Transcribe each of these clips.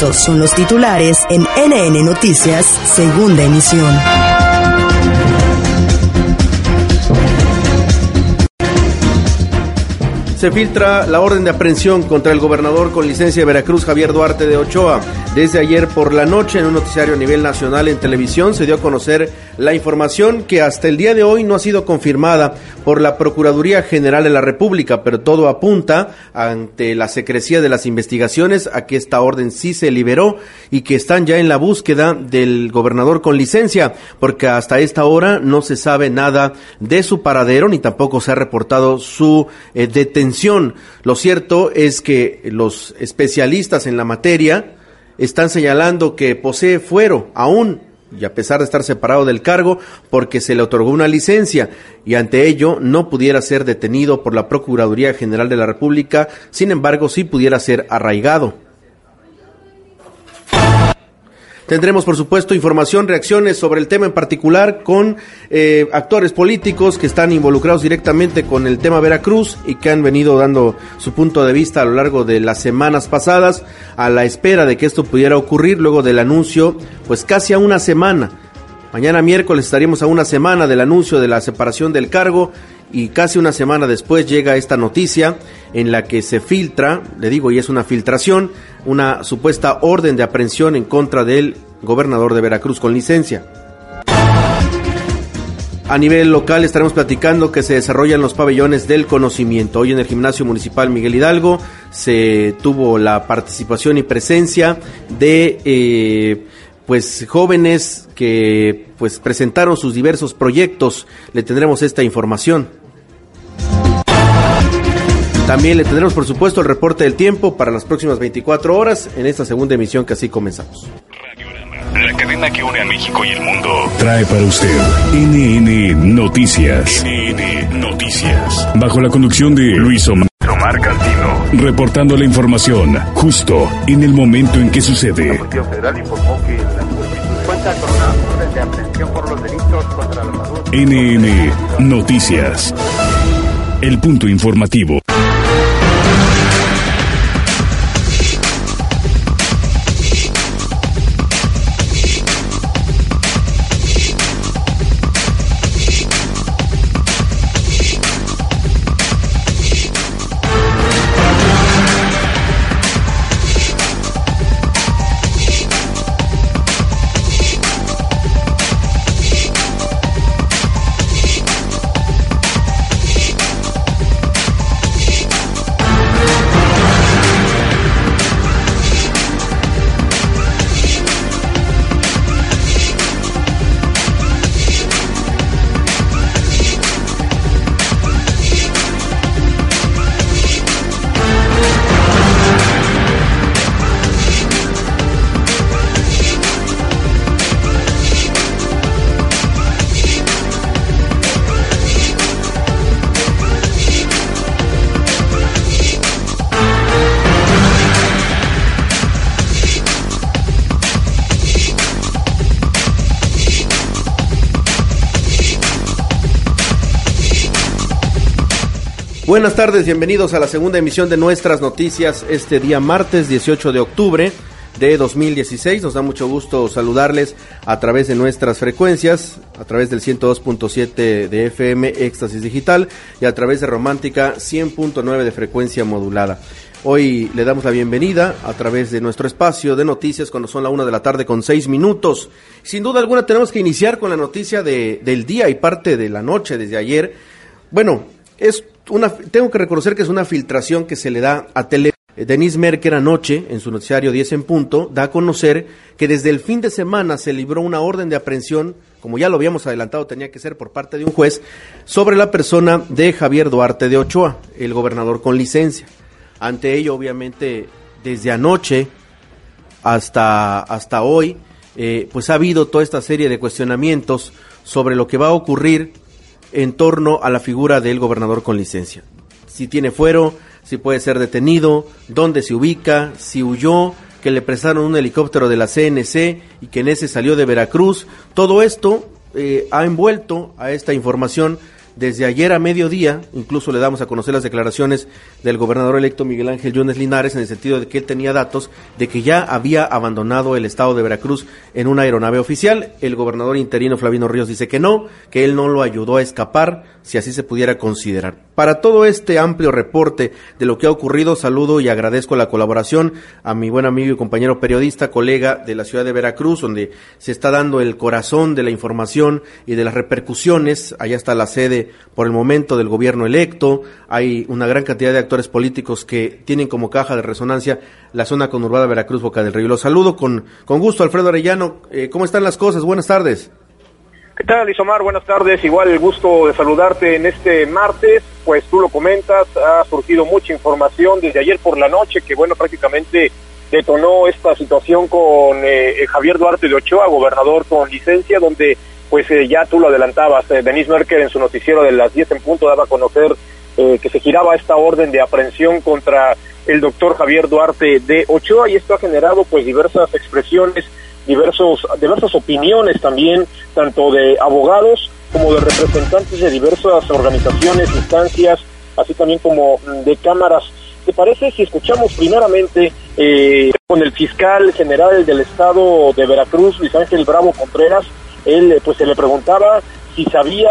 Estos son los titulares en NN Noticias, segunda emisión. Se filtra la orden de aprehensión contra el gobernador con licencia de Veracruz, Javier Duarte de Ochoa. Desde ayer por la noche, en un noticiario a nivel nacional en televisión, se dio a conocer la información que hasta el día de hoy no ha sido confirmada por la Procuraduría General de la República, pero todo apunta ante la secrecía de las investigaciones a que esta orden sí se liberó y que están ya en la búsqueda del gobernador con licencia, porque hasta esta hora no se sabe nada de su paradero ni tampoco se ha reportado su eh, detención lo cierto es que los especialistas en la materia están señalando que posee fuero aún y a pesar de estar separado del cargo porque se le otorgó una licencia y ante ello no pudiera ser detenido por la Procuraduría General de la República, sin embargo sí pudiera ser arraigado. Tendremos, por supuesto, información, reacciones sobre el tema en particular con eh, actores políticos que están involucrados directamente con el tema Veracruz y que han venido dando su punto de vista a lo largo de las semanas pasadas a la espera de que esto pudiera ocurrir luego del anuncio, pues casi a una semana. Mañana miércoles estaríamos a una semana del anuncio de la separación del cargo y casi una semana después llega esta noticia en la que se filtra, le digo, y es una filtración, una supuesta orden de aprehensión en contra del gobernador de Veracruz con licencia. A nivel local estaremos platicando que se desarrollan los pabellones del conocimiento. Hoy en el gimnasio municipal Miguel Hidalgo se tuvo la participación y presencia de eh, pues jóvenes que pues presentaron sus diversos proyectos. Le tendremos esta información. También le tendremos, por supuesto, el reporte del tiempo para las próximas 24 horas en esta segunda emisión que así comenzamos. La cadena que une a México y el mundo trae para usted NN Noticias. NN Noticias. Bajo la conducción de Luis Omar. Reportando la información justo en el momento en que sucede. La Policía Federal informó que la cuenta con una orden de aprehensión por los delitos contra la salud. NN Noticias. El punto informativo. Buenas tardes, bienvenidos a la segunda emisión de nuestras noticias este día martes 18 de octubre de 2016. Nos da mucho gusto saludarles a través de nuestras frecuencias, a través del 102.7 de FM Éxtasis Digital y a través de Romántica 100.9 de frecuencia modulada. Hoy le damos la bienvenida a través de nuestro espacio de noticias cuando son la una de la tarde con seis minutos. Sin duda alguna tenemos que iniciar con la noticia de, del día y parte de la noche desde ayer. Bueno, es tengo que reconocer que es una filtración que se le da a Tele. Denise Merker anoche, en su noticiario 10 en punto, da a conocer que desde el fin de semana se libró una orden de aprehensión, como ya lo habíamos adelantado, tenía que ser por parte de un juez, sobre la persona de Javier Duarte de Ochoa, el gobernador con licencia. Ante ello, obviamente, desde anoche hasta, hasta hoy, eh, pues ha habido toda esta serie de cuestionamientos sobre lo que va a ocurrir en torno a la figura del gobernador con licencia. Si tiene fuero, si puede ser detenido, dónde se ubica, si huyó, que le prestaron un helicóptero de la CNC y que en ese salió de Veracruz. Todo esto eh, ha envuelto a esta información desde ayer a mediodía, incluso le damos a conocer las declaraciones del gobernador electo Miguel Ángel Yunes Linares en el sentido de que él tenía datos de que ya había abandonado el estado de Veracruz en una aeronave oficial. El gobernador interino Flavino Ríos dice que no, que él no lo ayudó a escapar, si así se pudiera considerar. Para todo este amplio reporte de lo que ha ocurrido, saludo y agradezco la colaboración a mi buen amigo y compañero periodista, colega de la ciudad de Veracruz, donde se está dando el corazón de la información y de las repercusiones. Allá está la sede por el momento del gobierno electo, hay una gran cantidad de actores políticos que tienen como caja de resonancia la zona conurbada Veracruz Boca del Río. Los saludo con, con gusto, Alfredo Arellano. Eh, ¿Cómo están las cosas? Buenas tardes. ¿Qué tal, Isomar? Buenas tardes. Igual el gusto de saludarte en este martes. Pues tú lo comentas, ha surgido mucha información desde ayer por la noche que, bueno, prácticamente detonó esta situación con eh, Javier Duarte de Ochoa, gobernador con licencia, donde pues eh, ya tú lo adelantabas, eh, Denise Merkel en su noticiero de las 10 en punto daba a conocer eh, que se giraba esta orden de aprehensión contra el doctor Javier Duarte de Ochoa y esto ha generado pues diversas expresiones, diversos, diversas opiniones también, tanto de abogados como de representantes de diversas organizaciones, instancias, así también como de cámaras. ¿Te parece si escuchamos primeramente eh, con el fiscal general del estado de Veracruz, Luis Ángel Bravo Contreras, él pues se le preguntaba si sabía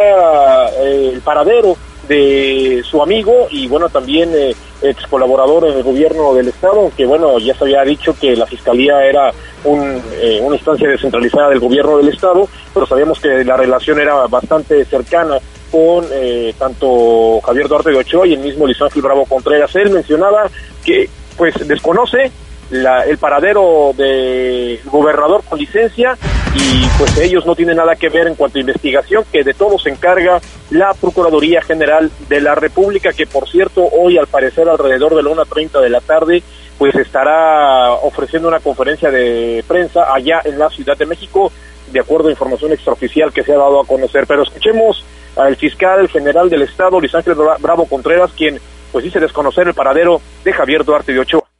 eh, el paradero de su amigo y bueno también eh, ex colaborador en el gobierno del estado que bueno ya se había dicho que la fiscalía era un, eh, una instancia descentralizada del gobierno del estado pero sabíamos que la relación era bastante cercana con eh, tanto Javier Duarte de Ochoa y el mismo Luis Ángel Bravo Contreras. Él mencionaba que pues desconoce la, el paradero de gobernador con licencia y pues ellos no tienen nada que ver en cuanto a investigación, que de todo se encarga la Procuraduría General de la República, que por cierto hoy al parecer alrededor de la 1.30 de la tarde pues estará ofreciendo una conferencia de prensa allá en la Ciudad de México, de acuerdo a información extraoficial que se ha dado a conocer. Pero escuchemos al fiscal general del Estado, Luis Ángel Bravo Contreras, quien pues dice desconocer el paradero de Javier Duarte de Ochoa.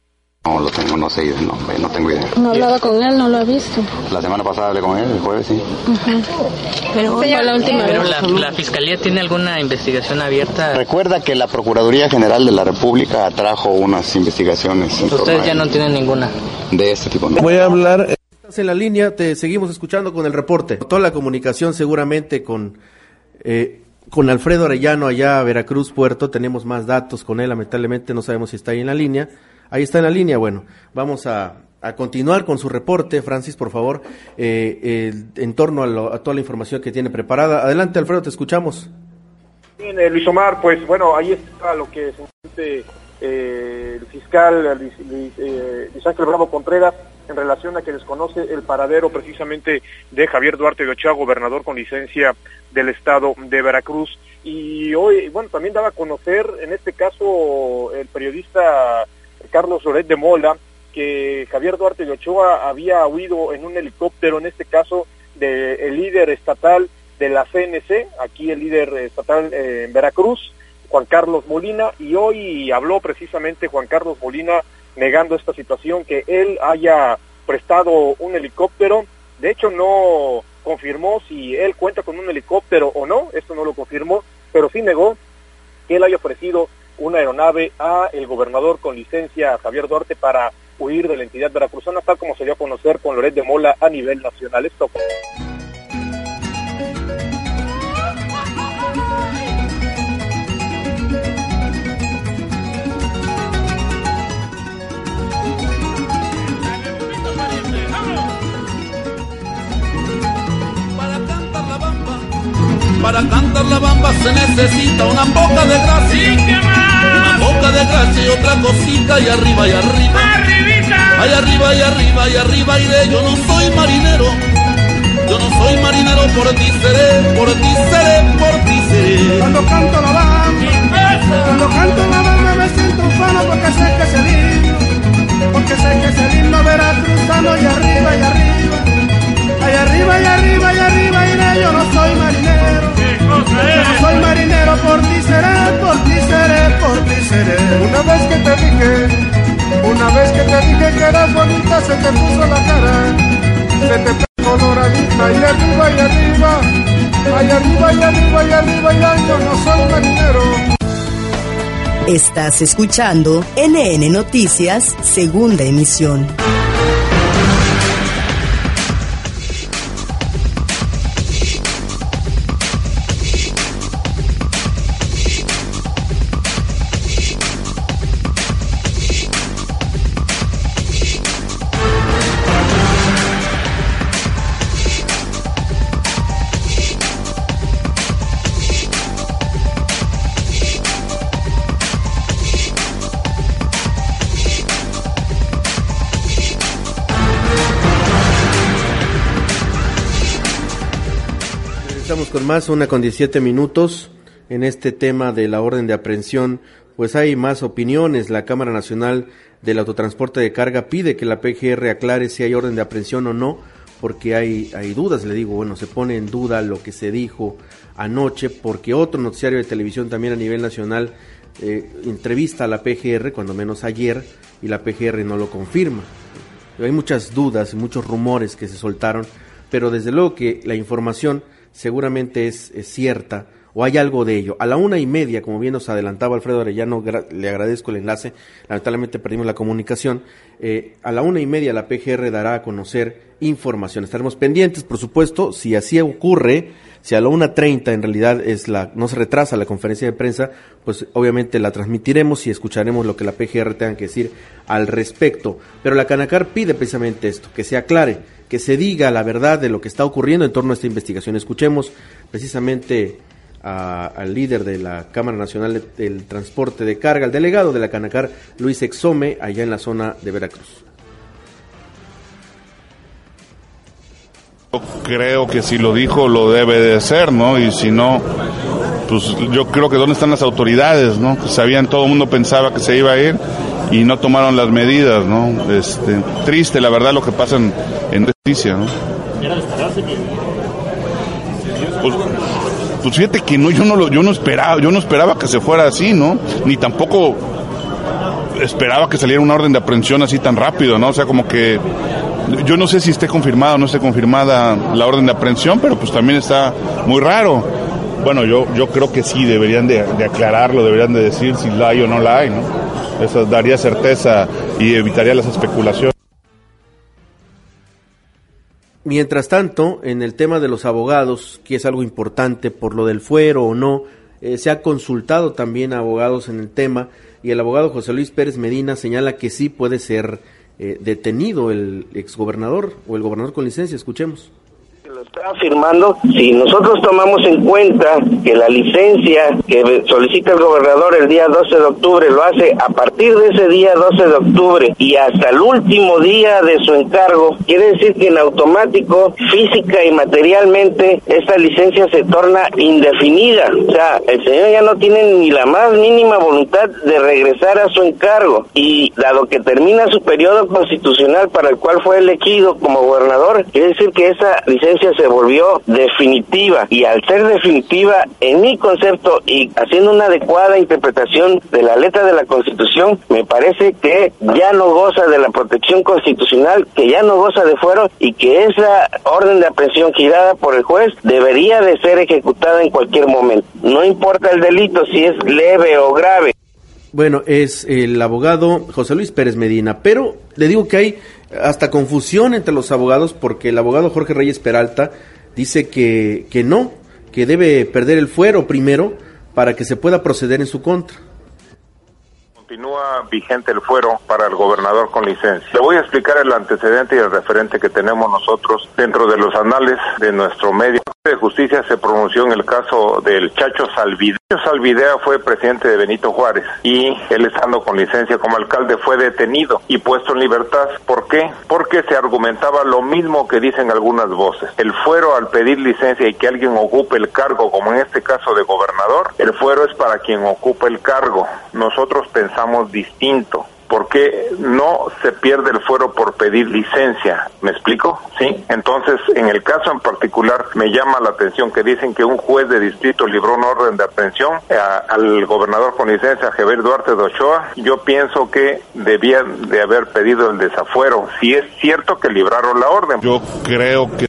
No lo tengo, no sé nombre, no tengo idea. No he hablado con él, no lo he visto. La semana pasada hablé con él, el jueves, sí. Pero fue la última Pero la, la Fiscalía tiene alguna investigación abierta. Recuerda que la Procuraduría General de la República atrajo unas investigaciones Ustedes ya no tienen ninguna. de este tipo. ¿no? Voy a hablar. Estás en la línea, te seguimos escuchando con el reporte. Toda la comunicación seguramente con eh, con Alfredo Arellano allá a Veracruz Puerto. Tenemos más datos con él, lamentablemente no sabemos si está ahí en la línea. Ahí está en la línea. Bueno, vamos a, a continuar con su reporte, Francis, por favor, eh, en torno a, lo- a toda la información que tiene preparada. Adelante, Alfredo, te escuchamos. Bien, eh, Luis Omar, pues bueno, ahí está lo que se eh, el fiscal Luis, Luis, eh, Luis Ángel Bravo Contreras en relación a que desconoce el paradero precisamente de Javier Duarte de Ochoa, gobernador con licencia del estado de Veracruz. Y hoy, bueno, también daba a conocer, en este caso, el periodista Carlos Loret de Mola, que Javier Duarte de Ochoa había huido en un helicóptero, en este caso, del líder estatal de la CNC, aquí el líder estatal eh, en Veracruz, Juan Carlos Molina, y hoy habló precisamente Juan Carlos Molina negando esta situación, que él haya prestado un helicóptero, de hecho no confirmó si él cuenta con un helicóptero o no, esto no lo confirmó, pero sí negó que él haya ofrecido una aeronave a el gobernador con licencia Javier Duarte para huir de la entidad veracruzana, tal como se dio a conocer con Loret de Mola a nivel nacional. Esto para cantar la bamba se necesita una poca de gracia. Una poca de gracia y otra cosita y arriba y arriba. Ay arriba y arriba y arriba iré, yo no soy marinero. Yo no soy marinero, por ti seré, por ti seré, por ti seré. Cuando canto la bamba, cuando canto la bamba me siento ufano porque sé que es el himno, porque sé que es el himno veracruzano y arriba y arriba, ay arriba y arriba y arriba iré, yo no soy marinero, yo soy marinero, por ti seré, por ti seré, por ti seré. Una vez que te dije, una vez que te dije que eras bonita se te puso la cara, se te puso coloradita y arriba y arriba. Ay arriba y arriba y arriba y yo no son marineros. Estás escuchando NN Noticias, segunda emisión. Más, una con 17 minutos en este tema de la orden de aprehensión. Pues hay más opiniones. La Cámara Nacional del Autotransporte de Carga pide que la PGR aclare si hay orden de aprehensión o no, porque hay, hay dudas, le digo, bueno, se pone en duda lo que se dijo anoche, porque otro noticiario de televisión también a nivel nacional eh, entrevista a la PGR, cuando menos ayer, y la PGR no lo confirma. Hay muchas dudas, muchos rumores que se soltaron, pero desde luego que la información seguramente es, cierta o hay algo de ello. A la una y media, como bien nos adelantaba Alfredo Arellano, le agradezco el enlace, lamentablemente perdimos la comunicación, eh, a la una y media la PGR dará a conocer información. Estaremos pendientes, por supuesto, si así ocurre, si a la una treinta en realidad es la, no se retrasa la conferencia de prensa, pues obviamente la transmitiremos y escucharemos lo que la PGR tenga que decir al respecto. Pero la Canacar pide precisamente esto, que se aclare, que se diga la verdad de lo que está ocurriendo en torno a esta investigación. Escuchemos precisamente a, al líder de la Cámara Nacional del Transporte de Carga, el delegado de la Canacar, Luis Exome, allá en la zona de Veracruz. Creo que si lo dijo lo debe de ser, ¿no? Y si no, pues yo creo que dónde están las autoridades, ¿no? Que sabían, todo el mundo pensaba que se iba a ir y no tomaron las medidas, ¿no? Este, triste, la verdad, lo que pasa en, en justicia, ¿no? Pues, pues fíjate que no, yo no lo, yo no esperaba, yo no esperaba que se fuera así, ¿no? Ni tampoco esperaba que saliera una orden de aprehensión así tan rápido, ¿no? O sea, como que yo no sé si esté confirmada o no esté confirmada la orden de aprehensión, pero pues también está muy raro. Bueno, yo, yo creo que sí, deberían de, aclararlo, deberían de decir si la hay o no la hay, ¿no? Eso daría certeza y evitaría las especulaciones. Mientras tanto, en el tema de los abogados, que es algo importante por lo del fuero o no, eh, se ha consultado también a abogados en el tema y el abogado José Luis Pérez Medina señala que sí puede ser eh, detenido el exgobernador o el gobernador con licencia. Escuchemos está afirmando, si nosotros tomamos en cuenta que la licencia que solicita el gobernador el día 12 de octubre lo hace a partir de ese día 12 de octubre y hasta el último día de su encargo, quiere decir que en automático, física y materialmente, esta licencia se torna indefinida. O sea, el señor ya no tiene ni la más mínima voluntad de regresar a su encargo y dado que termina su periodo constitucional para el cual fue elegido como gobernador, quiere decir que esa licencia se volvió definitiva y al ser definitiva, en mi concepto y haciendo una adecuada interpretación de la letra de la Constitución, me parece que ya no goza de la protección constitucional, que ya no goza de fuero y que esa orden de aprehensión girada por el juez debería de ser ejecutada en cualquier momento. No importa el delito si es leve o grave. Bueno, es el abogado José Luis Pérez Medina, pero le digo que hay hasta confusión entre los abogados porque el abogado Jorge Reyes Peralta dice que, que no, que debe perder el fuero primero para que se pueda proceder en su contra. Continúa vigente el fuero para el gobernador con licencia. Le voy a explicar el antecedente y el referente que tenemos nosotros dentro de los anales de nuestro medio de justicia se pronunció en el caso del Chacho Salvidea. Chacho Salvidea fue presidente de Benito Juárez y él estando con licencia como alcalde fue detenido y puesto en libertad. ¿Por qué? Porque se argumentaba lo mismo que dicen algunas voces. El fuero al pedir licencia y que alguien ocupe el cargo, como en este caso de gobernador, el fuero es para quien ocupa el cargo. Nosotros pensamos distinto porque no se pierde el fuero por pedir licencia. ¿Me explico? Sí. Entonces, en el caso en particular, me llama la atención que dicen que un juez de distrito libró una orden de aprehensión al gobernador con licencia, Javier Duarte de Ochoa. Yo pienso que debían de haber pedido el desafuero, si es cierto que libraron la orden. Yo creo que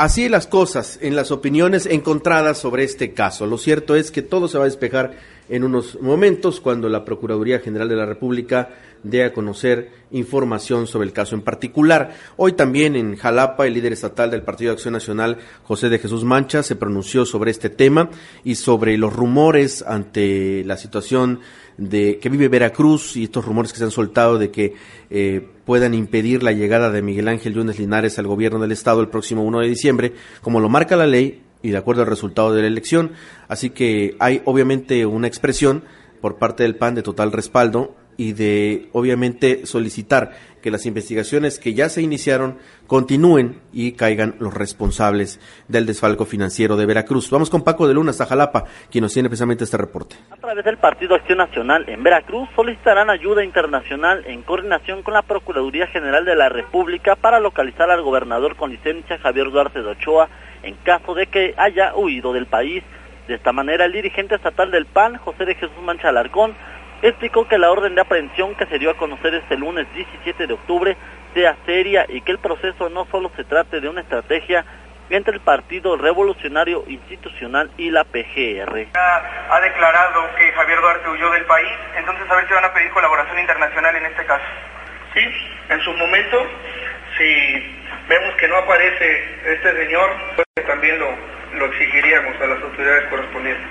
Así las cosas en las opiniones encontradas sobre este caso. Lo cierto es que todo se va a despejar en unos momentos cuando la Procuraduría General de la República dé a conocer información sobre el caso en particular. Hoy también en Jalapa el líder estatal del Partido de Acción Nacional, José de Jesús Mancha, se pronunció sobre este tema y sobre los rumores ante la situación de que vive Veracruz y estos rumores que se han soltado de que eh, puedan impedir la llegada de Miguel Ángel Yunes Linares al gobierno del estado el próximo 1 de diciembre, como lo marca la ley y de acuerdo al resultado de la elección. Así que hay obviamente una expresión por parte del PAN de total respaldo y de obviamente solicitar que las investigaciones que ya se iniciaron continúen y caigan los responsables del desfalco financiero de Veracruz. Vamos con Paco de Luna hasta Jalapa, quien nos tiene precisamente este reporte. A través del Partido Acción Nacional en Veracruz solicitarán ayuda internacional en coordinación con la Procuraduría General de la República para localizar al gobernador con licencia Javier Duarte de Ochoa en caso de que haya huido del país. De esta manera, el dirigente estatal del PAN, José de Jesús Mancha Alarcón, explicó que la orden de aprehensión que se dio a conocer este lunes 17 de octubre sea seria y que el proceso no solo se trate de una estrategia entre el Partido Revolucionario Institucional y la PGR. Ha declarado que Javier Duarte huyó del país, entonces a ver si van a pedir colaboración internacional en este caso. Sí, en su momento, si vemos que no aparece este señor, pues también lo, lo exigiríamos a las autoridades correspondientes.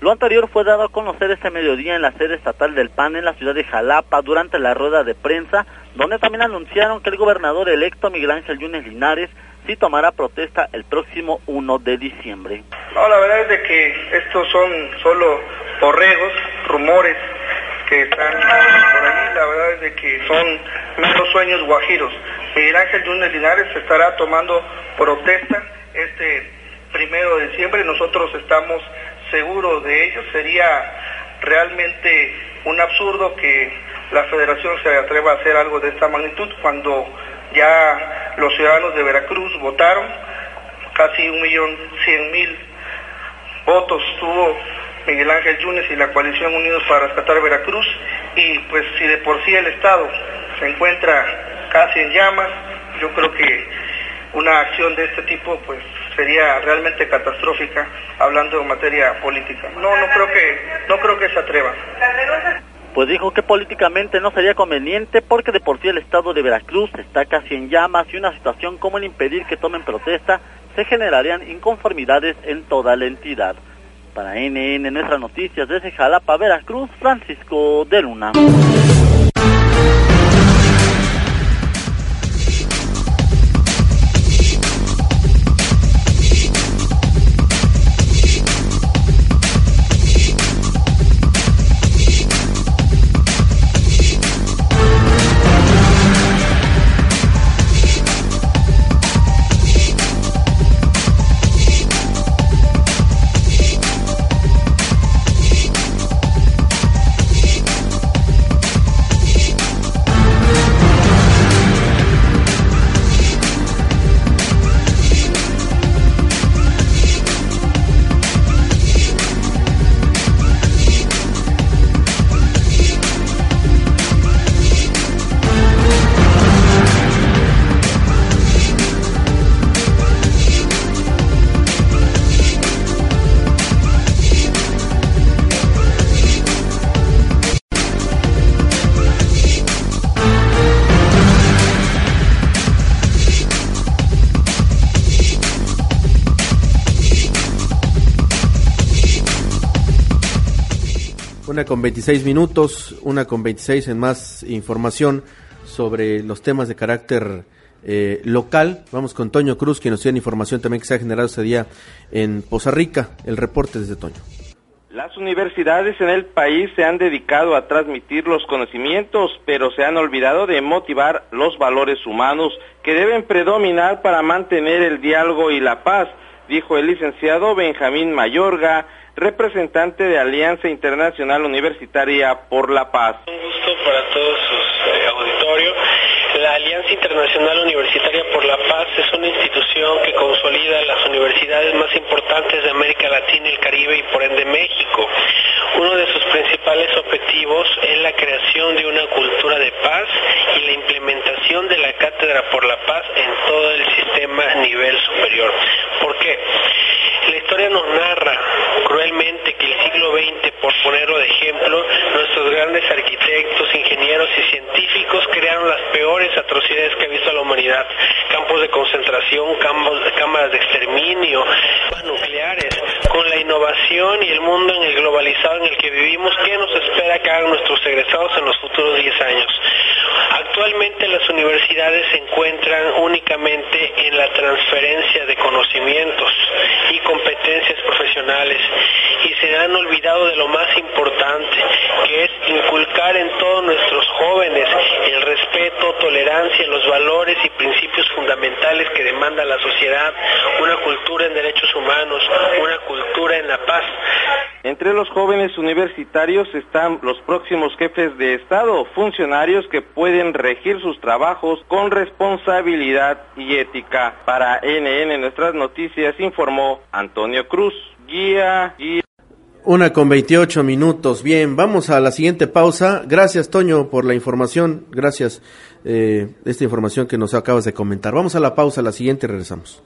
Lo anterior fue dado a conocer este mediodía en la sede estatal del PAN en la ciudad de Jalapa durante la rueda de prensa, donde también anunciaron que el gobernador electo Miguel Ángel Yunes Linares sí tomará protesta el próximo 1 de diciembre. No, la verdad es de que estos son solo borregos, rumores que están por ahí, la verdad es de que son meros sueños guajiros. Miguel Ángel Yunes Linares estará tomando protesta este primero de diciembre, nosotros estamos seguros de ello. Sería realmente un absurdo que la federación se atreva a hacer algo de esta magnitud cuando ya los ciudadanos de Veracruz votaron, casi un millón cien mil votos tuvo Miguel Ángel Yunes y la coalición Unidos para Rescatar Veracruz y pues si de por sí el Estado se encuentra casi en llamas, yo creo que una acción de este tipo pues sería realmente catastrófica hablando en materia política. No, no creo que no creo que se atreva. Pues dijo que políticamente no sería conveniente porque de por sí el estado de Veracruz está casi en llamas y una situación como el impedir que tomen protesta se generarían inconformidades en toda la entidad. Para NN Nuestras Noticias desde Jalapa, Veracruz, Francisco de Luna. Una con 26 minutos, una con 26 en más información sobre los temas de carácter eh, local. Vamos con Toño Cruz, quien nos tiene información también que se ha generado ese día en Poza Rica. El reporte desde Toño. Las universidades en el país se han dedicado a transmitir los conocimientos, pero se han olvidado de motivar los valores humanos que deben predominar para mantener el diálogo y la paz, dijo el licenciado Benjamín Mayorga, representante de Alianza Internacional Universitaria por la Paz. Un gusto para todos sus eh, auditorios. La Alianza Internacional Universitaria por la Paz es una institución que consolida las universidades más importantes de América Latina el Caribe y por ende México. Uno de sus principales objetivos es la creación de una cultura de paz y la implementación de la Cátedra por la Paz en todo el sistema a nivel superior. ¿Por qué? La historia nos narra cruelmente que el siglo XX, por ponerlo de ejemplo, nuestros grandes arquitectos, ingenieros y científicos crearon las peores atrocidades que ha visto la humanidad. Campos de concentración, cámaras de exterminio, nucleares. Con la innovación y el mundo en el globalizado en el que vivimos, ¿qué nos espera que hagan nuestros egresados en los futuros 10 años? Actualmente las universidades se encuentran únicamente en la transferencia de conocimientos y competencias profesionales y se han olvidado de lo más importante, que es inculcar en todos nuestros jóvenes el respeto, tolerancia, los valores y principios fundamentales que demanda la sociedad, una cultura en derechos humanos, una cultura en la paz. Entre los jóvenes universitarios están los próximos jefes de Estado, funcionarios que pueden regir sus trabajos con responsabilidad y ética. Para NN Nuestras Noticias informó Antonio Cruz, guía, guía. Una con 28 minutos. Bien, vamos a la siguiente pausa. Gracias, Toño, por la información. Gracias, eh, esta información que nos acabas de comentar. Vamos a la pausa, la siguiente y regresamos.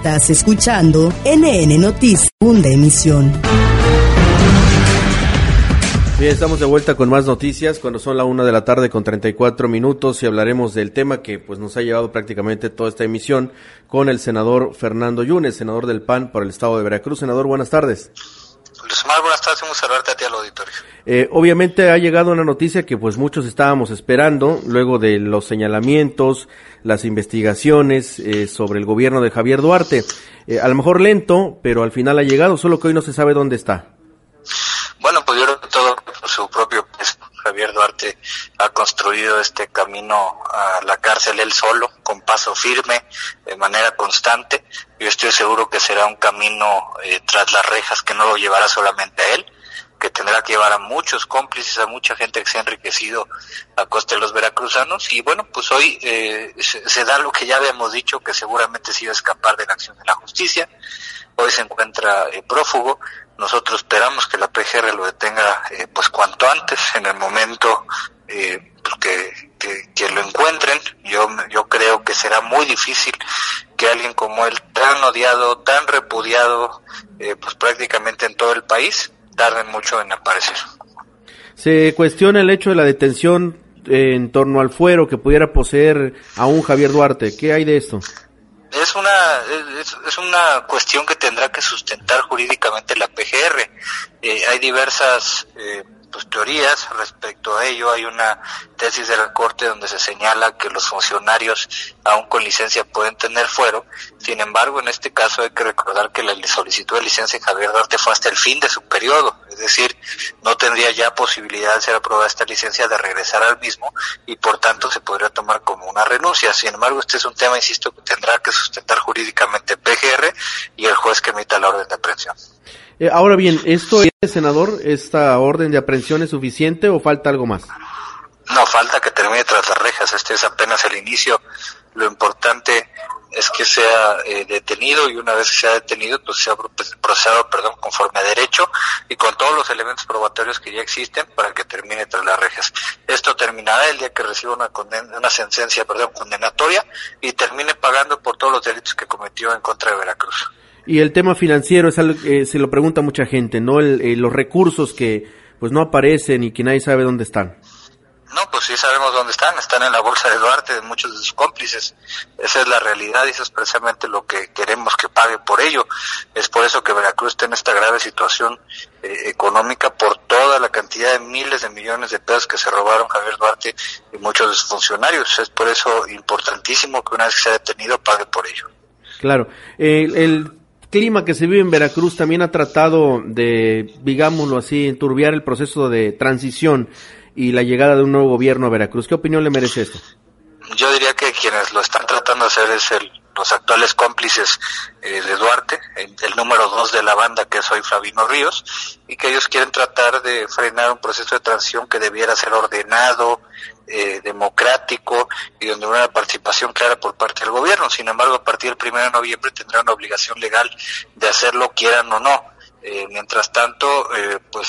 Estás escuchando NN Noticias, segunda emisión. Bien, estamos de vuelta con más noticias cuando son la una de la tarde con 34 minutos y hablaremos del tema que pues nos ha llevado prácticamente toda esta emisión con el senador Fernando Yunes, senador del PAN por el estado de Veracruz. Senador, buenas tardes. Luis Omar, buenas tardes, un saludarte a ti al auditorio. Eh, obviamente ha llegado una noticia que pues muchos estábamos esperando, luego de los señalamientos, las investigaciones eh, sobre el gobierno de Javier Duarte. Eh, a lo mejor lento, pero al final ha llegado, solo que hoy no se sabe dónde está. Bueno, pues yo creo que todo por su propio. Javier Duarte ha construido este camino a la cárcel él solo, con paso firme, de manera constante. Yo estoy seguro que será un camino eh, tras las rejas que no lo llevará solamente a él, que tendrá que llevar a muchos cómplices, a mucha gente que se ha enriquecido a costa de los veracruzanos. Y bueno, pues hoy eh, se, da lo que ya habíamos dicho, que seguramente se iba a escapar de la acción de la justicia. Hoy se encuentra eh, prófugo. Nosotros esperamos que la PGR lo detenga eh, pues cuanto antes, en el momento eh, pues que, lo encuentren. Yo, yo creo que será muy difícil que alguien como él, tan odiado, tan repudiado, eh, pues prácticamente en todo el país, tarde mucho en aparecer. Se cuestiona el hecho de la detención en torno al fuero que pudiera poseer a un Javier Duarte. ¿Qué hay de esto? es una es, es, una cuestión que tendrá que sustentar jurídicamente la PGR. Eh, hay diversas eh, pues, teorías respecto a ello. Hay una tesis de la Corte donde se señala que los funcionarios, aún con licencia, pueden tener fuero. Sin embargo, en este caso hay que recordar que la solicitud de licencia de Javier Duarte fue hasta el fin de su periodo. Es decir, no tendría ya posibilidad de ser aprobada esta licencia de regresar al mismo y por tanto se podría tomar como una renuncia. Sin embargo, este es un tema, insisto, que tendrá que sustentar jurídicamente PGR y el juez que emita la orden de aprehensión. Eh, ahora bien, ¿esto es, senador, esta orden de aprehensión es suficiente o falta algo más? No, falta que termine tras las rejas. Este es apenas el inicio. Lo importante es que sea eh, detenido y una vez que sea detenido, pues sea procesado, perdón, conforme a derecho y con todos los elementos probatorios que ya existen para que termine tras las rejas. Esto terminará el día que reciba una, condena, una sentencia, perdón, condenatoria y termine pagando por todos los delitos que cometió en contra de Veracruz. Y el tema financiero es algo que se lo pregunta mucha gente, ¿no? El, eh, los recursos que pues no aparecen y que nadie sabe dónde están. No, pues sí sabemos dónde están, están en la bolsa de Duarte de muchos de sus cómplices. Esa es la realidad y eso es precisamente lo que queremos que pague por ello. Es por eso que Veracruz está en esta grave situación eh, económica por toda la cantidad de miles de millones de pesos que se robaron Javier Duarte y muchos de sus funcionarios. Es por eso importantísimo que una vez que sea detenido pague por ello. Claro. el clima que se vive en Veracruz también ha tratado de, digámoslo así, enturbiar el proceso de transición y la llegada de un nuevo gobierno a Veracruz. ¿Qué opinión le merece esto? Yo diría que quienes lo están tratando de hacer es el, los actuales cómplices eh, de Duarte, el, el, número dos de la banda que es hoy Fabino Ríos, y que ellos quieren tratar de frenar un proceso de transición que debiera ser ordenado, eh, democrático y donde hubiera una participación clara por parte del gobierno. Sin embargo, a partir del primero de noviembre tendrá una obligación legal de hacerlo, quieran o no. Eh, mientras tanto, eh, pues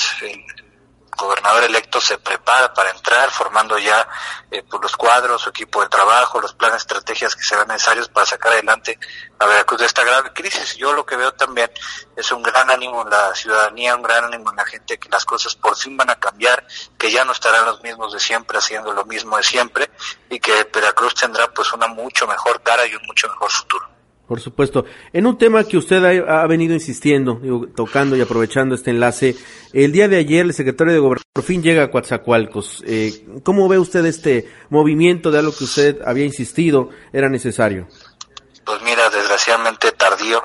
gobernador electo se prepara para entrar, formando ya eh, por los cuadros, su equipo de trabajo, los planes, estrategias que serán necesarios para sacar adelante a Veracruz de esta grave crisis. Yo lo que veo también es un gran ánimo en la ciudadanía, un gran ánimo en la gente que las cosas por fin van a cambiar, que ya no estarán los mismos de siempre haciendo lo mismo de siempre y que Veracruz tendrá pues una mucho mejor cara y un mucho mejor futuro. Por supuesto. En un tema que usted ha, venido insistiendo, digo, tocando y aprovechando este enlace, el día de ayer el secretario de Gobernación por fin llega a Coatzacoalcos. Eh, ¿Cómo ve usted este movimiento de algo que usted había insistido era necesario? Pues mira, desgraciadamente tardío.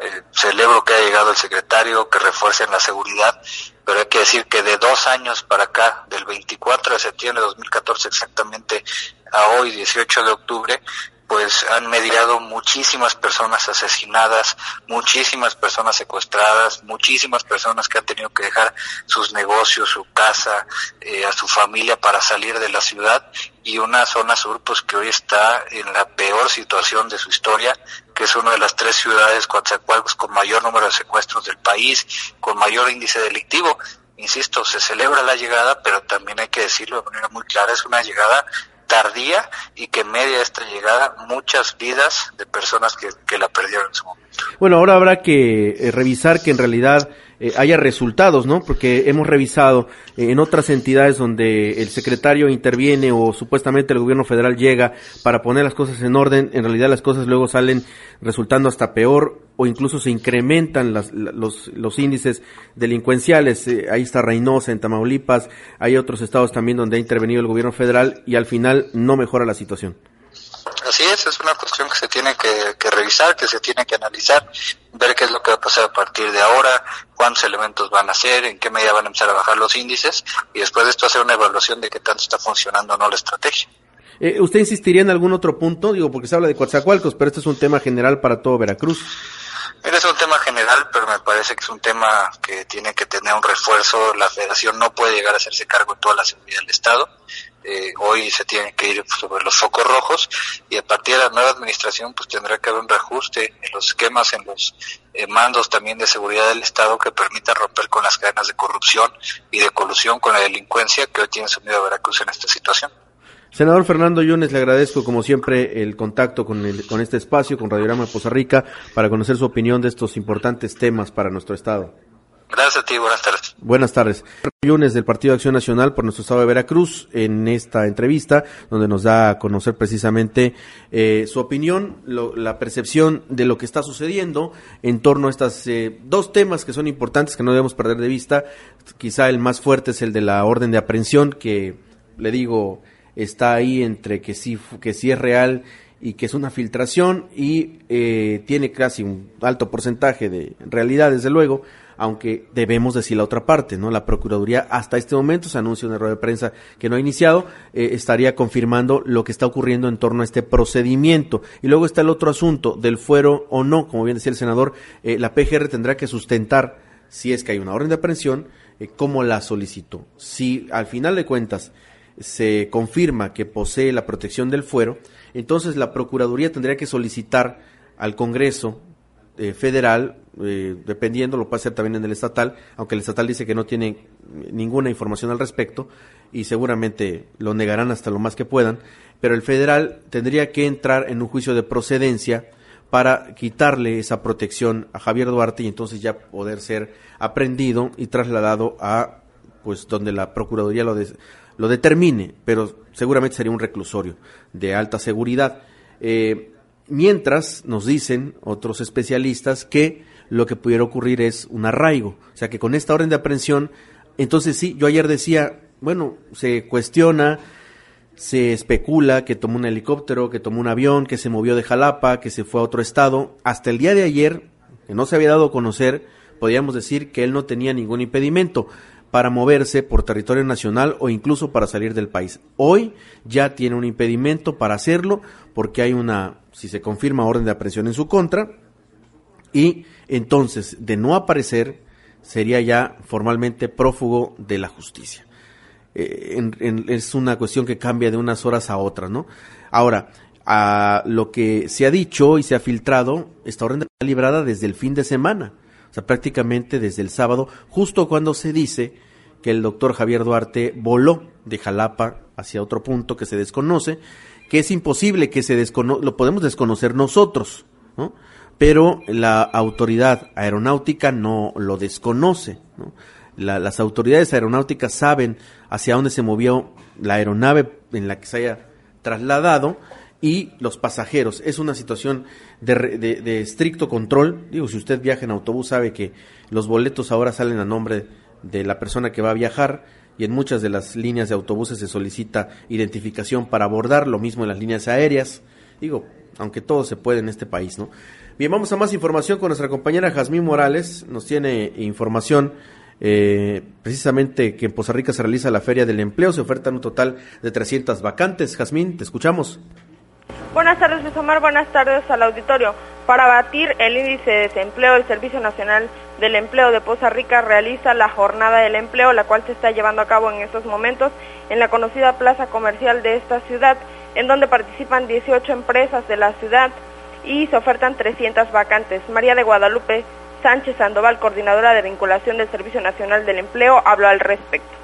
Eh, celebro que haya llegado el secretario, que refuercen la seguridad, pero hay que decir que de dos años para acá, del 24 de septiembre de 2014 exactamente a hoy, 18 de octubre, pues han mediado muchísimas personas asesinadas, muchísimas personas secuestradas, muchísimas personas que han tenido que dejar sus negocios, su casa, eh, a su familia para salir de la ciudad y una zona sur pues que hoy está en la peor situación de su historia, que es una de las tres ciudades Coatzacoalcos con mayor número de secuestros del país, con mayor índice delictivo. Insisto, se celebra la llegada, pero también hay que decirlo de manera muy clara, es una llegada tardía y que media esta llegada muchas vidas de personas que, que la perdieron en su momento. Bueno, ahora habrá que eh, revisar que en realidad eh, haya resultados, ¿no? Porque hemos revisado eh, en otras entidades donde el secretario interviene o supuestamente el gobierno federal llega para poner las cosas en orden, en realidad las cosas luego salen resultando hasta peor o incluso se incrementan las, los, los índices delincuenciales. Eh, ahí está Reynosa en Tamaulipas, hay otros estados también donde ha intervenido el gobierno federal y al final no mejora la situación. Así es, es una cuestión que se tiene que, revisar, que se tiene que analizar, ver qué es lo que va a pasar a partir de ahora, cuántos elementos van a ser, en qué medida van a empezar a bajar los índices y después de esto hacer una evaluación de qué tanto está funcionando o no la estrategia. Eh, ¿Usted insistiría en algún otro punto? Digo, porque se habla de Coatzacoalcos, pero este es un tema general para todo Veracruz. Mira, es un tema general, pero me parece que es un tema que tiene que tener un refuerzo. La federación no puede llegar a hacerse cargo de toda la seguridad del Estado. Eh, hoy se tiene que ir sobre los focos rojos y a partir de la nueva administración pues tendrá que haber un reajuste en los esquemas, en los eh, mandos también de seguridad del Estado que permita romper con las cadenas de corrupción y de colusión con la delincuencia que hoy tiene sumido a Veracruz en esta situación. Senador Fernando Yunes, le agradezco como siempre el contacto con, el, con este espacio, con Radiograma de Poza Rica, para conocer su opinión de estos importantes temas para nuestro Estado. Gracias a ti, buenas tardes. Buenas tardes. Yunes del Partido Acción Nacional por nuestro Estado de Veracruz en esta entrevista, donde nos da a conocer precisamente eh, su opinión, la percepción de lo que está sucediendo en torno a estos eh, dos temas que son importantes que no debemos perder de vista. Quizá el más fuerte es el de la orden de aprehensión, que le digo está ahí entre que sí, que sí es real y que es una filtración y eh, tiene casi un alto porcentaje de realidad, desde luego, aunque debemos decir la otra parte, ¿no? La Procuraduría hasta este momento se anuncia un error de prensa que no ha iniciado, eh, estaría confirmando lo que está ocurriendo en torno a este procedimiento. Y luego está el otro asunto del fuero o no, como bien decía el senador, eh, la PGR tendrá que sustentar si es que hay una orden de aprehensión, cómo la solicitó. Si al final de cuentas se confirma que posee la protección del fuero, entonces la Procuraduría tendría que solicitar al Congreso eh, federal, eh, dependiendo, lo puede hacer también en el estatal, aunque el estatal dice que no tiene ninguna información al respecto y seguramente lo negarán hasta lo más que puedan, pero el federal tendría que entrar en un juicio de procedencia para quitarle esa protección a Javier Duarte y entonces ya poder ser aprendido y trasladado a pues donde la Procuraduría lo, lo determine, pero seguramente sería un reclusorio de alta seguridad. Eh, mientras nos dicen otros especialistas que lo que pudiera ocurrir es un arraigo, o sea que con esta orden de aprehensión, entonces sí, yo ayer decía, bueno, se cuestiona, se especula que tomó un helicóptero, que tomó un avión, que se movió de Jalapa, que se fue a otro estado, hasta el día de ayer, que no se había dado a conocer, podríamos decir que él no tenía ningún impedimento para moverse por territorio nacional o incluso para salir del país. Hoy ya tiene un impedimento para hacerlo porque hay una, si se confirma, orden de aprehensión en su contra y entonces de no aparecer sería ya formalmente prófugo de la justicia. Eh, es una cuestión que cambia de unas horas a otras, ¿no? Ahora, a lo que se ha dicho y se ha filtrado, esta orden está librada desde el fin de semana o sea, prácticamente desde el sábado, justo cuando se dice que el doctor Javier Duarte voló de Jalapa hacia otro punto que se desconoce, que es imposible que se descono lo podemos desconocer nosotros, ¿no? pero la autoridad aeronáutica no lo desconoce. ¿no? las autoridades aeronáuticas saben hacia dónde se movió la aeronave en la que se haya trasladado y los pasajeros. Es una situación de, de, estricto control. Digo, si usted viaja en autobús sabe que los boletos ahora salen a nombre de la persona que va a viajar y en muchas de las líneas de autobuses se solicita identificación para abordar, lo mismo en las líneas aéreas. Digo, aunque todo se puede en este país, ¿no? Bien, vamos a más información con nuestra compañera Jazmín Morales. Nos tiene información eh, precisamente que en Poza Rica se realiza la Feria del Empleo. Se ofertan un total de 300 vacantes. Jazmín, te escuchamos. Buenas tardes, Luis Omar. Buenas tardes al auditorio. Para batir el índice de desempleo, el Servicio Nacional del Empleo de Poza Rica realiza la Jornada del Empleo, la cual se está llevando a cabo en estos momentos en la conocida plaza comercial de esta ciudad, en donde participan 18 empresas de la ciudad y se ofertan 300 vacantes. María de Guadalupe Sánchez Sandoval, coordinadora de vinculación del Servicio Nacional del Empleo, habló al respecto.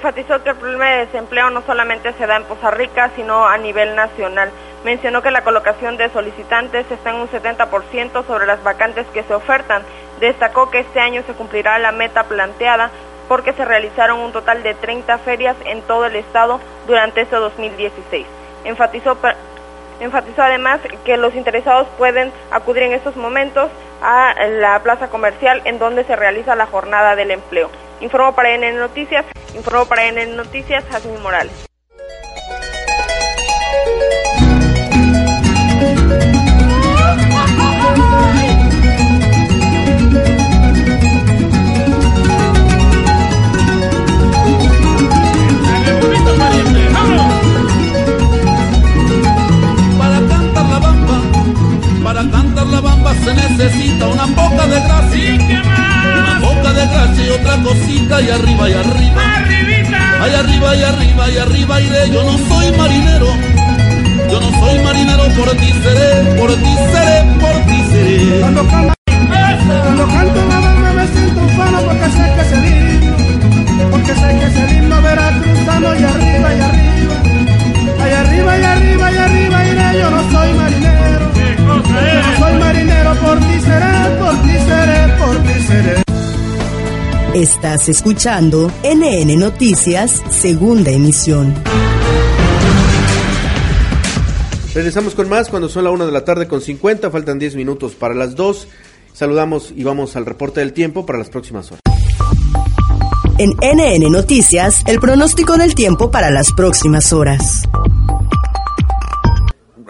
Enfatizó que el problema de desempleo no solamente se da en Poza Rica, sino a nivel nacional. Mencionó que la colocación de solicitantes está en un 70% sobre las vacantes que se ofertan. Destacó que este año se cumplirá la meta planteada porque se realizaron un total de 30 ferias en todo el estado durante este 2016. Enfatizó, además que los interesados pueden acudir en estos momentos a la plaza comercial en donde se realiza la jornada del empleo. Informó para NN Noticias, informó para NN Noticias Jasmine Morales. Para cantar la bamba, para cantar la bamba se necesita una poca de gracia. Una poca de gracia y otra cosita y arriba y arriba. Ay arriba y arriba y arriba iré. Yo no soy marinero. Yo no soy marinero, por ti seré, por ti seré, por ti seré. Cuando canto, cuando canto bamba me siento ufano porque sé que es el himno, porque sé que es el himno veracruzano y arriba, Estás escuchando NN Noticias, segunda emisión. Regresamos con más cuando son la una de la tarde con 50, faltan 10 minutos para las 2. Saludamos y vamos al reporte del tiempo para las próximas horas. En NN Noticias, el pronóstico del tiempo para las próximas horas.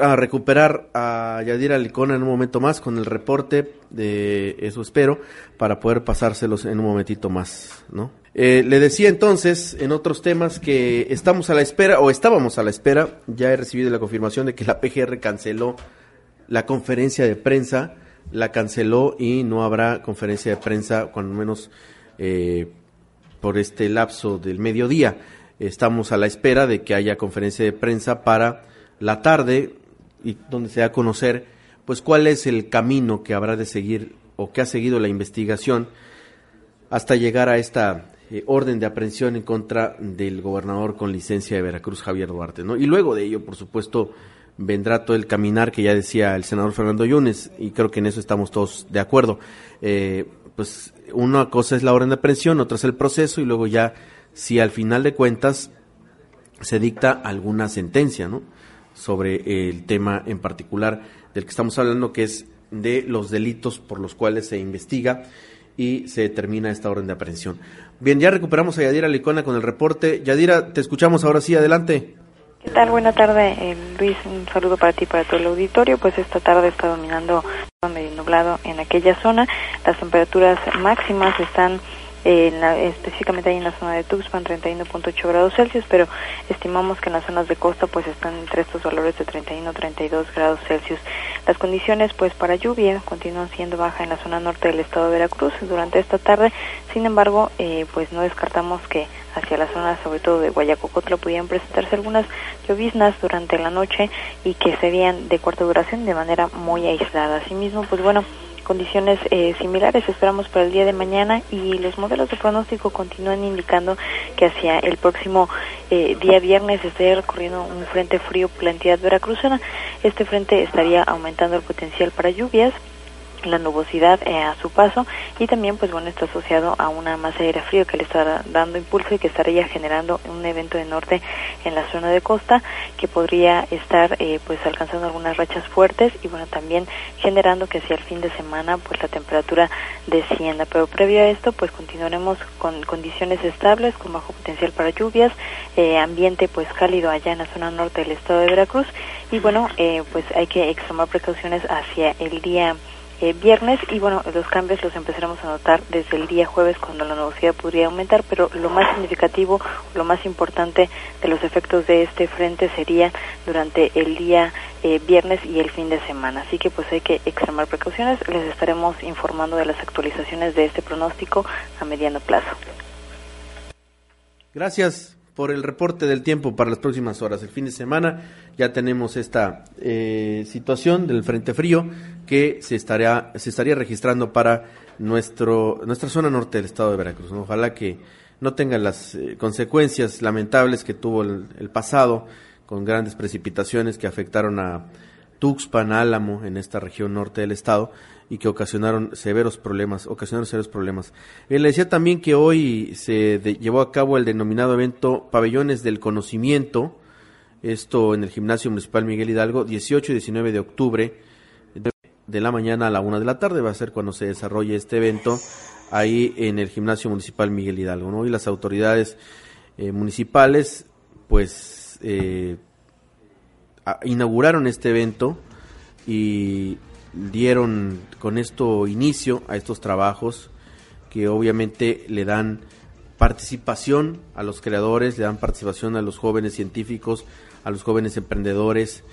A recuperar a Yadira Licona en un momento más con el reporte de eso espero para poder pasárselos en un momentito más, ¿no? Eh, le decía entonces en otros temas que estamos a la espera o estábamos a la espera, ya he recibido la confirmación de que la PGR canceló la conferencia de prensa, la canceló y no habrá conferencia de prensa cuando menos eh, por este lapso del mediodía. Estamos a la espera de que haya conferencia de prensa para la tarde y donde se da a conocer pues cuál es el camino que habrá de seguir o que ha seguido la investigación hasta llegar a esta eh, orden de aprehensión en contra del gobernador con licencia de Veracruz, Javier Duarte. ¿no? Y luego de ello, por supuesto, vendrá todo el caminar que ya decía el senador Fernando Yunes, y creo que en eso estamos todos de acuerdo. Eh, pues una cosa es la orden de aprehensión, otra es el proceso, y luego ya, si al final de cuentas se dicta alguna sentencia, ¿no? Sobre el tema en particular del que estamos hablando, que es de los delitos por los cuales se investiga y se determina esta orden de aprehensión. Bien, ya recuperamos a Yadira Licona con el reporte. Yadira, te escuchamos ahora sí, adelante. ¿Qué tal? Buena tarde, eh, Luis. Un saludo para ti y para todo el auditorio. Pues esta tarde está dominando medio nublado en aquella zona. Las temperaturas máximas están en la, específicamente ahí en la zona de Tuxpan 31.8 grados Celsius, pero estimamos que en las zonas de costa pues están entre estos valores de 31 32 grados Celsius. Las condiciones pues para lluvia continúan siendo bajas en la zona norte del estado de Veracruz durante esta tarde, sin embargo eh, pues no descartamos que hacia la zona sobre todo de Guayacocotla pudieran presentarse algunas lloviznas durante la noche y que serían de corta duración de manera muy aislada. Asimismo pues bueno condiciones eh, similares esperamos para el día de mañana y los modelos de pronóstico continúan indicando que hacia el próximo eh, día viernes estaría recorriendo un frente frío por la entidad veracruzana. Este frente estaría aumentando el potencial para lluvias la nubosidad eh, a su paso y también pues bueno está asociado a una masa de aire frío que le está dando impulso y que estaría generando un evento de norte en la zona de costa que podría estar eh, pues alcanzando algunas rachas fuertes y bueno también generando que hacia el fin de semana pues la temperatura descienda. Pero previo a esto pues continuaremos con condiciones estables con bajo potencial para lluvias eh, ambiente pues cálido allá en la zona norte del estado de Veracruz. Y bueno pues hay que extremar precauciones hacia el día eh, viernes y bueno, los cambios los empezaremos a notar desde el día jueves cuando la nubosidad podría aumentar, pero lo más significativo, lo más importante de los efectos de este frente sería durante el día eh, viernes y el fin de semana. Así que pues hay que extremar precauciones, les estaremos informando de las actualizaciones de este pronóstico a mediano plazo. Gracias por el reporte del tiempo para las próximas horas. El fin de semana ya tenemos esta eh, situación del Frente Frío que se estaría, se estaría registrando para nuestro, nuestra zona norte del estado de Veracruz. Ojalá que no tenga las eh, consecuencias lamentables que tuvo el, pasado, con grandes precipitaciones que afectaron a Tuxpan, Álamo, en esta región norte del estado, y que ocasionaron severos problemas, ocasionaron severos problemas. Él le decía también que hoy se llevó a cabo el denominado evento Pabellones del Conocimiento, esto en el Gimnasio Municipal Miguel Hidalgo, 18 y 19 de octubre, de la mañana a la una de la tarde va a ser cuando se desarrolle este evento ahí en el Gimnasio Municipal Miguel Hidalgo. Y las autoridades eh, municipales, pues, eh, inauguraron este evento y dieron con esto inicio a estos trabajos que obviamente le dan participación a los creadores, le dan participación a los jóvenes científicos, a los jóvenes emprendedores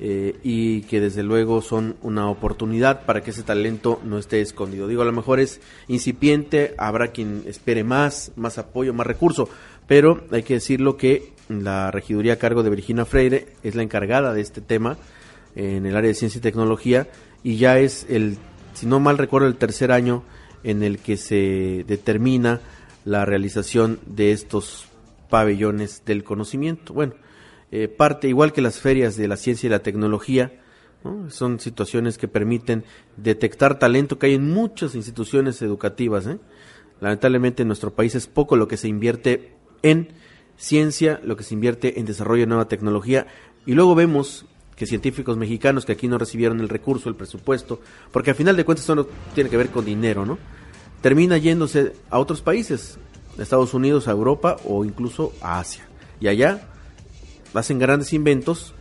eh, y que desde luego son una oportunidad para que ese talento no esté escondido. Digo, a lo mejor es incipiente, habrá quien espere más, más apoyo, más recurso, pero hay que decirlo que la regiduría a cargo de Virginia Freire es la encargada de este tema en el área de ciencia y tecnología y ya es el, si no mal recuerdo, el tercer año en el que se determina la realización de estos pabellones del conocimiento. Bueno, eh, parte igual que las ferias de la ciencia y la tecnología, ¿no? son situaciones que permiten detectar talento que hay en muchas instituciones educativas. ¿eh? Lamentablemente en nuestro país es poco lo que se invierte en ciencia, lo que se invierte en desarrollo de nueva tecnología y luego vemos que científicos mexicanos que aquí no recibieron el recurso, el presupuesto, porque al final de cuentas esto no tiene que ver con dinero, ¿no? Termina yéndose a otros países, Estados Unidos, a Europa o incluso a Asia. Y allá hacen grandes inventos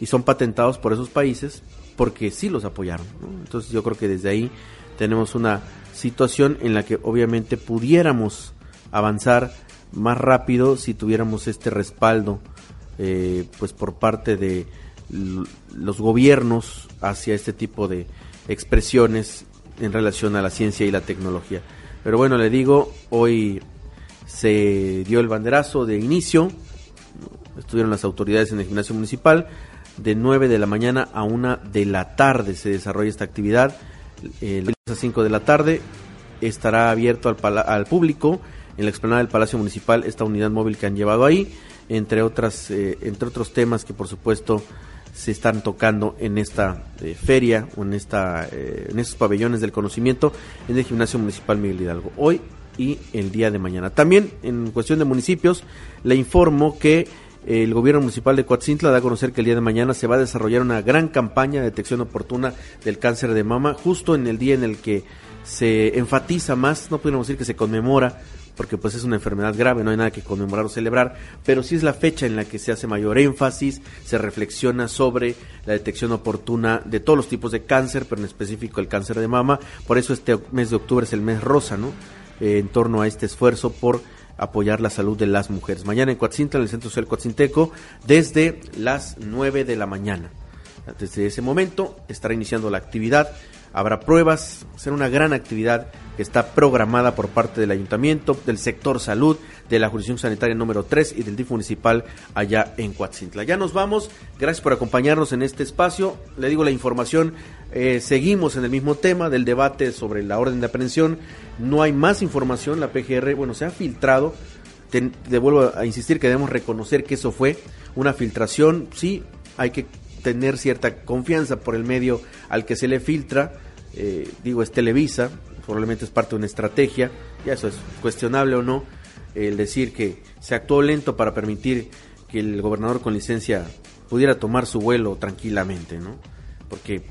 y son patentados por esos países porque sí los apoyaron. ¿no? Entonces yo creo que desde ahí tenemos una situación en la que obviamente pudiéramos avanzar más rápido si tuviéramos este respaldo eh, pues por parte de los gobiernos hacia este tipo de expresiones en relación a la ciencia y la tecnología. Pero bueno, le digo, hoy se dio el banderazo de inicio, estuvieron las autoridades en el gimnasio municipal, de 9 de la mañana a 1 de la tarde se desarrolla esta actividad, el a 5 de la tarde estará abierto al, al público en la explanada del Palacio Municipal esta unidad móvil que han llevado ahí, entre otras eh, entre otros temas que por supuesto se están tocando en esta eh, feria o en esta eh, en estos pabellones del conocimiento en el gimnasio municipal Miguel Hidalgo hoy y el día de mañana. También en cuestión de municipios le informo que el gobierno municipal de Coatzintla da a conocer que el día de mañana se va a desarrollar una gran campaña de detección oportuna del cáncer de mama justo en el día en el que se enfatiza más no podemos decir que se conmemora porque pues es una enfermedad grave, no hay nada que conmemorar o celebrar, pero sí es la fecha en la que se hace mayor énfasis, se reflexiona sobre la detección oportuna de todos los tipos de cáncer, pero en específico el cáncer de mama, por eso este mes de octubre es el mes rosa, ¿no? Eh, en torno a este esfuerzo por apoyar la salud de las mujeres. Mañana en Coatzinta, en el Centro Social Coatzinteco, desde las 9 de la mañana. Desde ese momento estará iniciando la actividad habrá pruebas, será una gran actividad que está programada por parte del ayuntamiento, del sector salud, de la jurisdicción sanitaria número 3 y del DIF municipal allá en Coatzintla. Ya nos vamos, gracias por acompañarnos en este espacio. Le digo la información, eh, seguimos en el mismo tema del debate sobre la orden de aprehensión. No hay más información, la PGR, bueno, se ha filtrado. Te, vuelvo a insistir que debemos reconocer que eso fue una filtración, sí, hay que tener cierta confianza por el medio al que se le filtra, eh, digo, es Televisa, probablemente es parte de una estrategia, ya eso es cuestionable o no, el decir que se actuó lento para permitir que el gobernador con licencia pudiera tomar su vuelo tranquilamente, ¿no? Porque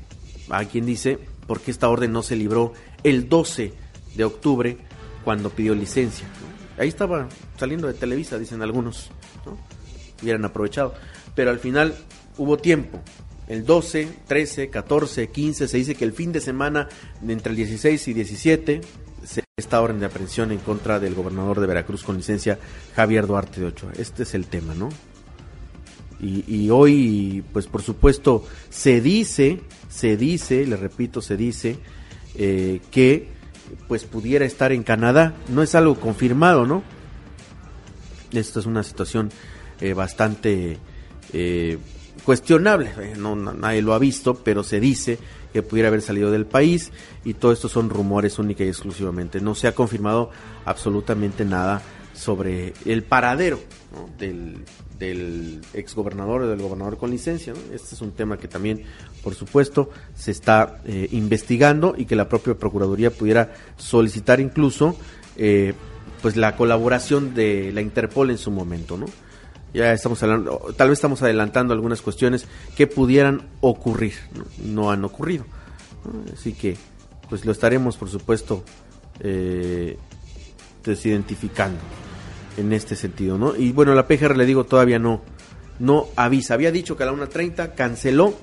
hay quien dice, ¿por qué esta orden no se libró el 12 de octubre cuando pidió licencia? Ahí estaba saliendo de Televisa, dicen algunos, ¿no? Hubieran aprovechado. Pero al final hubo tiempo, el 12, 13, 14, 15, se dice que el fin de semana entre el 16 y 17 se esta orden de aprehensión en contra del gobernador de Veracruz con licencia Javier Duarte de Ochoa. Este es el tema, ¿no? Y, hoy, pues por supuesto, se dice, se dice, le repito, se dice eh, que pues pudiera estar en Canadá. No es algo confirmado, ¿no? Esto es una situación eh, bastante eh, cuestionable, eh, no, nadie lo ha visto, pero se dice que pudiera haber salido del país y todo esto son rumores única y exclusivamente. No se ha confirmado absolutamente nada sobre el paradero del, exgobernador o del gobernador con licencia. Este es un tema que también, por supuesto, se está eh, investigando y que la propia Procuraduría pudiera solicitar incluso eh, pues la colaboración de la Interpol en su momento, ¿no? Ya estamos hablando, tal vez estamos adelantando algunas cuestiones que pudieran ocurrir, no, han ocurrido. Así que, pues lo estaremos, por supuesto, eh, desidentificando en este sentido, ¿no? Y bueno, la PGR le digo todavía no, no avisa. Había dicho que a la 1.30 canceló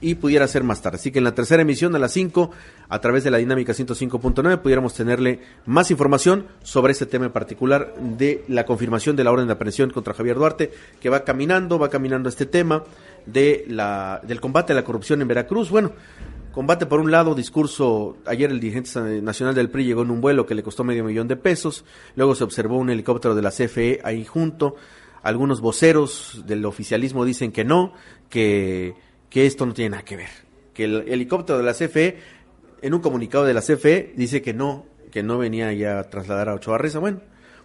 y pudiera ser más tarde. Así que en la tercera emisión a las 5, a través de la dinámica 105.9, pudiéramos tenerle más información sobre este tema en particular de la confirmación de la orden de aprehensión contra Javier Duarte, que va caminando, va caminando este tema de la, del combate a la corrupción en Veracruz. Bueno, Combate por un lado, discurso, ayer el dirigente nacional del PRI llegó en un vuelo que le costó medio millón de pesos, luego se observó un helicóptero de la CFE ahí junto, algunos voceros del oficialismo dicen que no, que, que esto no tiene nada que ver, que el helicóptero de la CFE, en un comunicado de la CFE, dice que no, que no venía ya a trasladar a Ochoa Reza, bueno,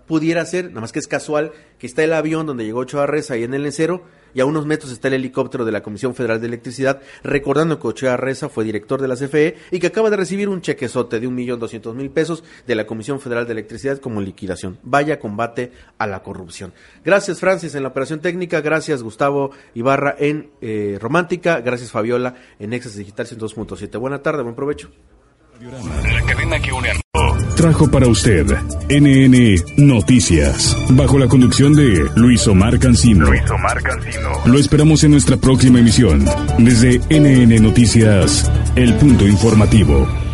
pudiera ser, nada más que es casual, que está el avión donde llegó Ochoa Reza ahí en el encero, y a unos metros está el helicóptero de la Comisión Federal de Electricidad, recordando que Ochoa Reza fue director de la CFE y que acaba de recibir un chequezote de un millón doscientos mil pesos de la Comisión Federal de Electricidad como liquidación. Vaya combate a la corrupción. Gracias Francis en la operación técnica, gracias Gustavo Ibarra en eh, Romántica, gracias Fabiola en Nexas Digital 102.7. Buena tarde, buen provecho. Trajo para usted NN Noticias, bajo la conducción de Luis Omar Cancino. Luis Omar Cancino. Lo esperamos en nuestra próxima emisión, desde NN Noticias, el punto informativo.